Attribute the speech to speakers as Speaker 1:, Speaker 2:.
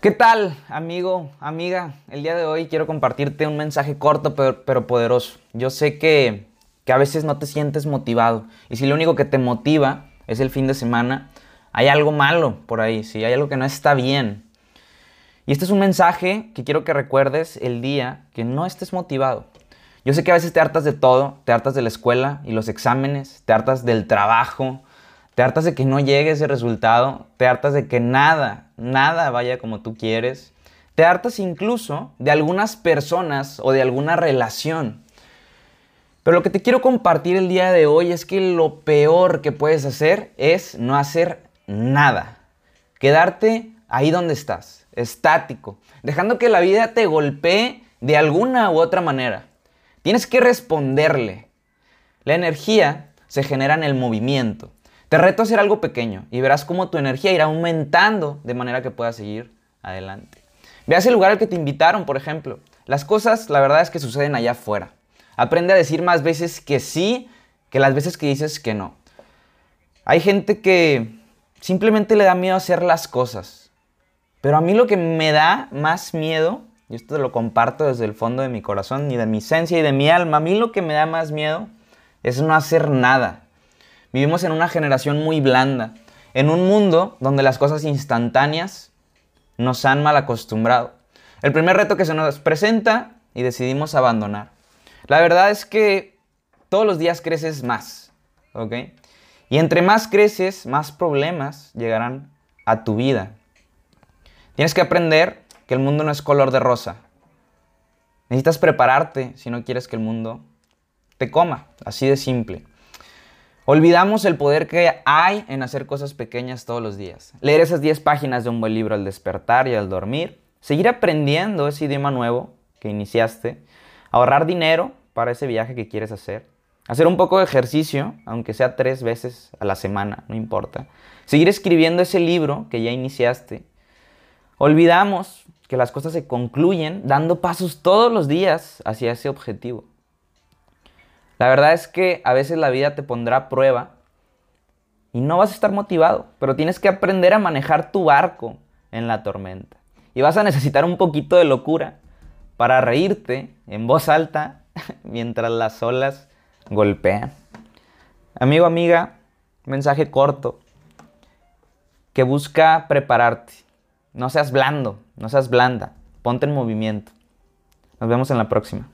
Speaker 1: ¿Qué tal, amigo, amiga? El día de hoy quiero compartirte un mensaje corto pero, poderoso. Yo sé que, que, a veces no te sientes motivado y si lo único que te motiva es el fin de semana, hay algo malo por ahí, si hay algo que no está bien. Y este es un mensaje que quiero que recuerdes el día que no estés motivado. Yo sé que a veces te hartas de todo, te hartas de la escuela y los exámenes, te hartas del trabajo, te hartas de que no llegue ese resultado, te hartas de que nada, nada vaya como tú quieres, te hartas incluso de algunas personas o de alguna relación. Pero lo que te quiero compartir el día de hoy es que lo peor que puedes hacer es no hacer nada. Quedarte ahí donde estás, estático, dejando que la vida te golpee de alguna u otra manera. Tienes que responderle. La energía se genera en el movimiento. Te reto a hacer algo pequeño y verás cómo tu energía irá aumentando de manera que puedas seguir adelante. Ve a ese lugar al que te invitaron, por ejemplo. Las cosas, la verdad es que suceden allá afuera. Aprende a decir más veces que sí que las veces que dices que no. Hay gente que simplemente le da miedo hacer las cosas. Pero a mí lo que me da más miedo, y esto lo comparto desde el fondo de mi corazón y de mi esencia y de mi alma, a mí lo que me da más miedo es no hacer nada. Vivimos en una generación muy blanda, en un mundo donde las cosas instantáneas nos han mal acostumbrado. El primer reto que se nos presenta y decidimos abandonar. La verdad es que todos los días creces más, ¿ok? Y entre más creces, más problemas llegarán a tu vida. Tienes que aprender que el mundo no es color de rosa. Necesitas prepararte si no quieres que el mundo te coma, así de simple. Olvidamos el poder que hay en hacer cosas pequeñas todos los días. Leer esas 10 páginas de un buen libro al despertar y al dormir. Seguir aprendiendo ese idioma nuevo que iniciaste. Ahorrar dinero para ese viaje que quieres hacer. Hacer un poco de ejercicio, aunque sea tres veces a la semana, no importa. Seguir escribiendo ese libro que ya iniciaste. Olvidamos que las cosas se concluyen dando pasos todos los días hacia ese objetivo. La verdad es que a veces la vida te pondrá a prueba y no vas a estar motivado, pero tienes que aprender a manejar tu barco en la tormenta. Y vas a necesitar un poquito de locura para reírte en voz alta mientras las olas golpean. Amigo, amiga, mensaje corto que busca prepararte. No seas blando, no seas blanda, ponte en movimiento. Nos vemos en la próxima.